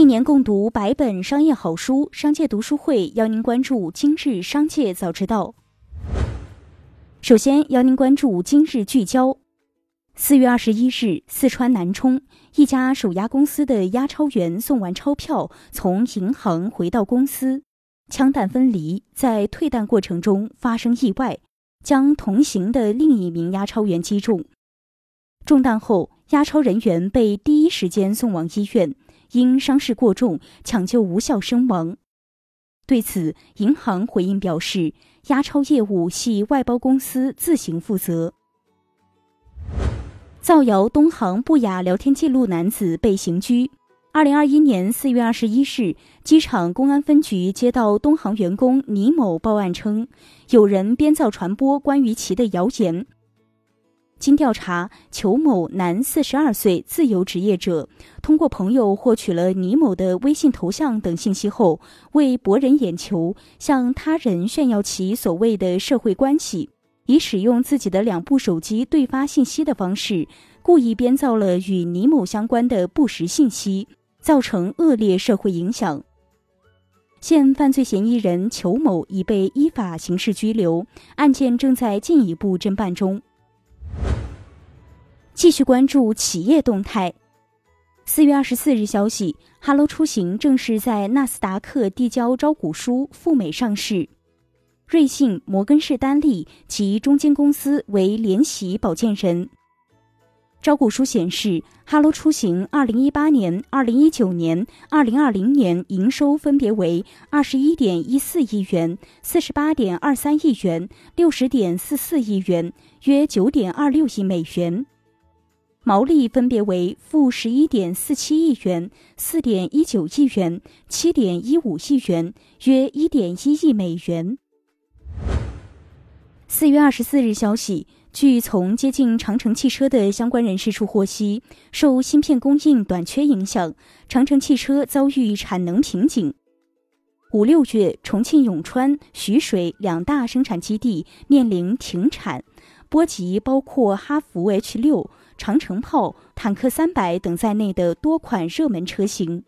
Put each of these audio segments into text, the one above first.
一年共读百本商业好书，商界读书会邀您关注今日商界早知道。首先邀您关注今日聚焦。四月二十一日，四川南充一家手押公司的押钞员送完钞票，从银行回到公司，枪弹分离，在退弹过程中发生意外，将同行的另一名押钞员击中。中弹后，押钞人员被第一时间送往医院。因伤势过重，抢救无效身亡。对此，银行回应表示，押钞业务系外包公司自行负责。造谣东航不雅聊天记录男子被刑拘。二零二一年四月二十一日，机场公安分局接到东航员工倪某报案称，有人编造传播关于其的谣言。经调查，裘某男，四十二岁，自由职业者。通过朋友获取了倪某的微信头像等信息后，为博人眼球，向他人炫耀其所谓的社会关系，以使用自己的两部手机对发信息的方式，故意编造了与倪某相关的不实信息，造成恶劣社会影响。现犯罪嫌疑人裘某已被依法刑事拘留，案件正在进一步侦办中。继续关注企业动态。四月二十四日消息，哈喽出行正式在纳斯达克递交招股书赴美上市。瑞信、摩根士丹利及中金公司为联席保荐人。招股书显示，哈喽出行二零一八年、二零一九年、二零二零年营收分别为二十一点一四亿元、四十八点二三亿元、六十点四四亿元，约九点二六亿美元。毛利分别为负十一点四七亿元、四点一九亿元、七点一五亿元，约一点一亿美元。四月二十四日消息，据从接近长城汽车的相关人士处获悉，受芯片供应短缺影响，长城汽车遭遇产能瓶颈。五六月，重庆永川、徐水两大生产基地面临停产，波及包括哈弗 H 六。长城炮、坦克三百等在内的多款热门车型。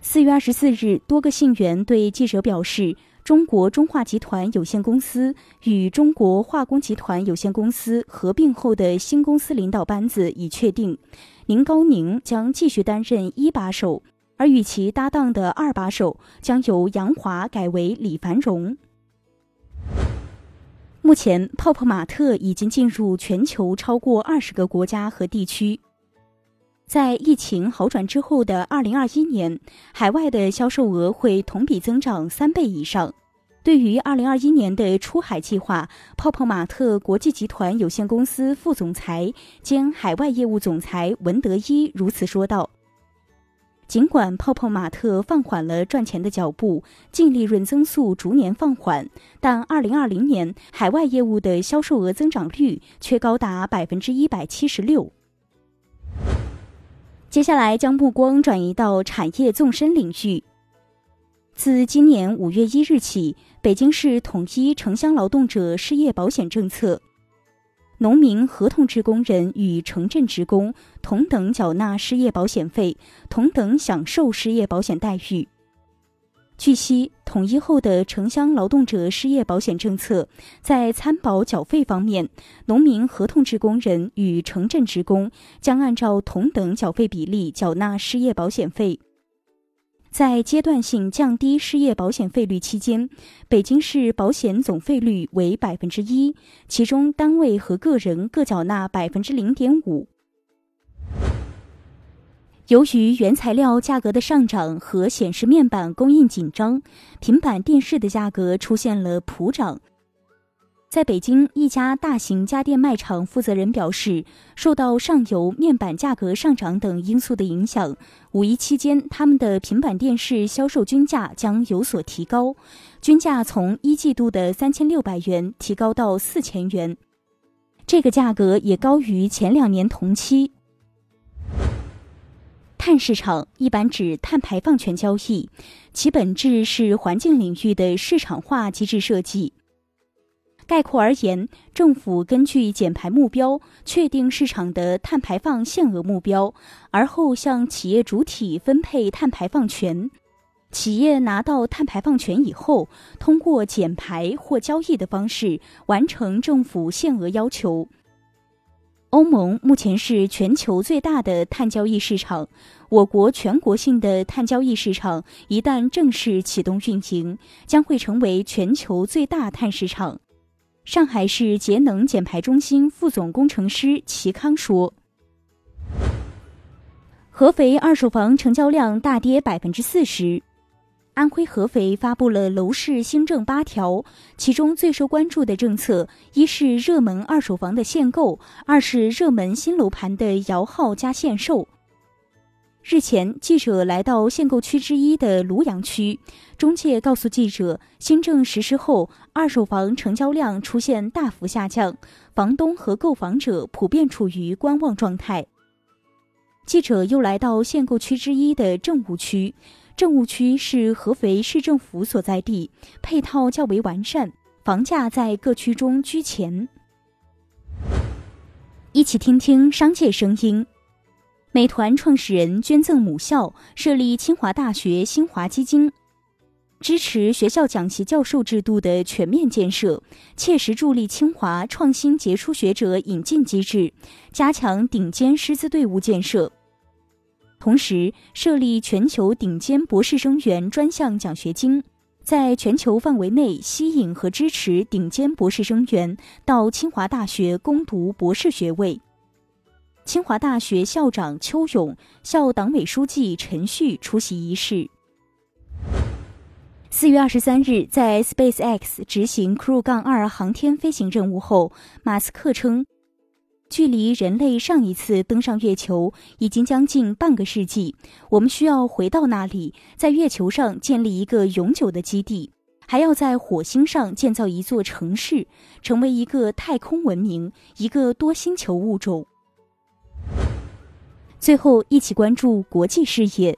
四月二十四日，多个信源对记者表示，中国中化集团有限公司与中国化工集团有限公司合并后的新公司领导班子已确定，宁高宁将继续担任一把手，而与其搭档的二把手将由杨华改为李繁荣。目前，泡泡玛特已经进入全球超过二十个国家和地区。在疫情好转之后的二零二一年，海外的销售额会同比增长三倍以上。对于二零二一年的出海计划，泡泡玛特国际集团有限公司副总裁兼海外业务总裁文德一如此说道。尽管泡泡玛特放缓了赚钱的脚步，净利润增速逐年放缓，但2020年海外业务的销售额增长率却高达百分之一百七十六。接下来将目光转移到产业纵深领域。自今年五月一日起，北京市统一城乡劳动者失业保险政策。农民合同制工人与城镇职工同等缴纳失业保险费，同等享受失业保险待遇。据悉，统一后的城乡劳动者失业保险政策，在参保缴费方面，农民合同制工人与城镇职工将按照同等缴费比例缴纳失业保险费。在阶段性降低失业保险费率期间，北京市保险总费率为百分之一，其中单位和个人各缴纳百分之零点五。由于原材料价格的上涨和显示面板供应紧张，平板电视的价格出现了普涨。在北京一家大型家电卖场负责人表示，受到上游面板价格上涨等因素的影响，五一期间他们的平板电视销售均价将有所提高，均价从一季度的三千六百元提高到四千元，这个价格也高于前两年同期。碳市场一般指碳排放权交易，其本质是环境领域的市场化机制设计。概括而言，政府根据减排目标确定市场的碳排放限额目标，而后向企业主体分配碳排放权。企业拿到碳排放权以后，通过减排或交易的方式完成政府限额要求。欧盟目前是全球最大的碳交易市场，我国全国性的碳交易市场一旦正式启动运行，将会成为全球最大碳市场。上海市节能减排中心副总工程师齐康说：“合肥二手房成交量大跌百分之四十。安徽合肥发布了楼市新政八条，其中最受关注的政策，一是热门二手房的限购，二是热门新楼盘的摇号加限售。”日前，记者来到限购区之一的庐阳区，中介告诉记者，新政实施后，二手房成交量出现大幅下降，房东和购房者普遍处于观望状态。记者又来到限购区之一的政务区，政务区是合肥市政府所在地，配套较为完善，房价在各区中居前。一起听听商界声音。美团创始人捐赠母校，设立清华大学新华基金，支持学校讲习教授制度的全面建设，切实助力清华创新杰出学者引进机制，加强顶尖师资队伍建设。同时，设立全球顶尖博士生源专项奖学金，在全球范围内吸引和支持顶尖博士生源到清华大学攻读博士学位。清华大学校长邱勇、校党委书记陈旭出席仪式。四月二十三日，在 SpaceX 执行 Crew- 杠二航天飞行任务后，马斯克称，距离人类上一次登上月球已经将近半个世纪，我们需要回到那里，在月球上建立一个永久的基地，还要在火星上建造一座城市，成为一个太空文明，一个多星球物种。最后，一起关注国际事业。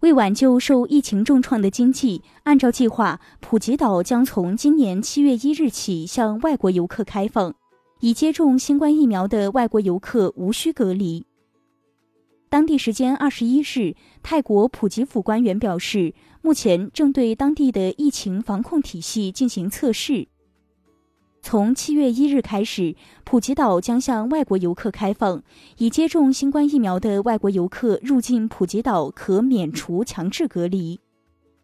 为挽救受疫情重创的经济，按照计划，普吉岛将从今年七月一日起向外国游客开放，已接种新冠疫苗的外国游客无需隔离。当地时间二十一日，泰国普吉府官员表示，目前正对当地的疫情防控体系进行测试。从七月一日开始，普吉岛将向外国游客开放。已接种新冠疫苗的外国游客入境普吉岛可免除强制隔离。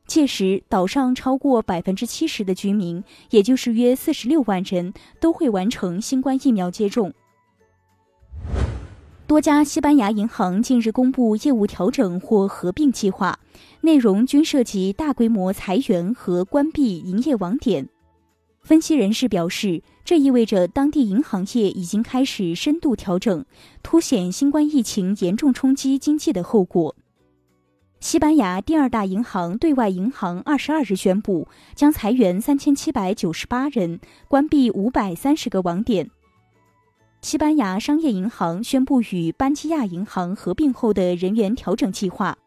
届时，岛上超过百分之七十的居民，也就是约四十六万人，都会完成新冠疫苗接种。多家西班牙银行近日公布业务调整或合并计划，内容均涉及大规模裁员和关闭营业网点。分析人士表示，这意味着当地银行业已经开始深度调整，凸显新冠疫情严重冲击经济的后果。西班牙第二大银行对外银行二十二日宣布，将裁员三千七百九十八人，关闭五百三十个网点。西班牙商业银行宣布与班基亚银行合并后的人员调整计划，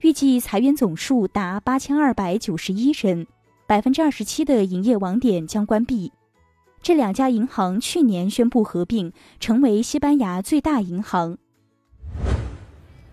预计裁员总数达八千二百九十一人。百分之二十七的营业网点将关闭。这两家银行去年宣布合并，成为西班牙最大银行。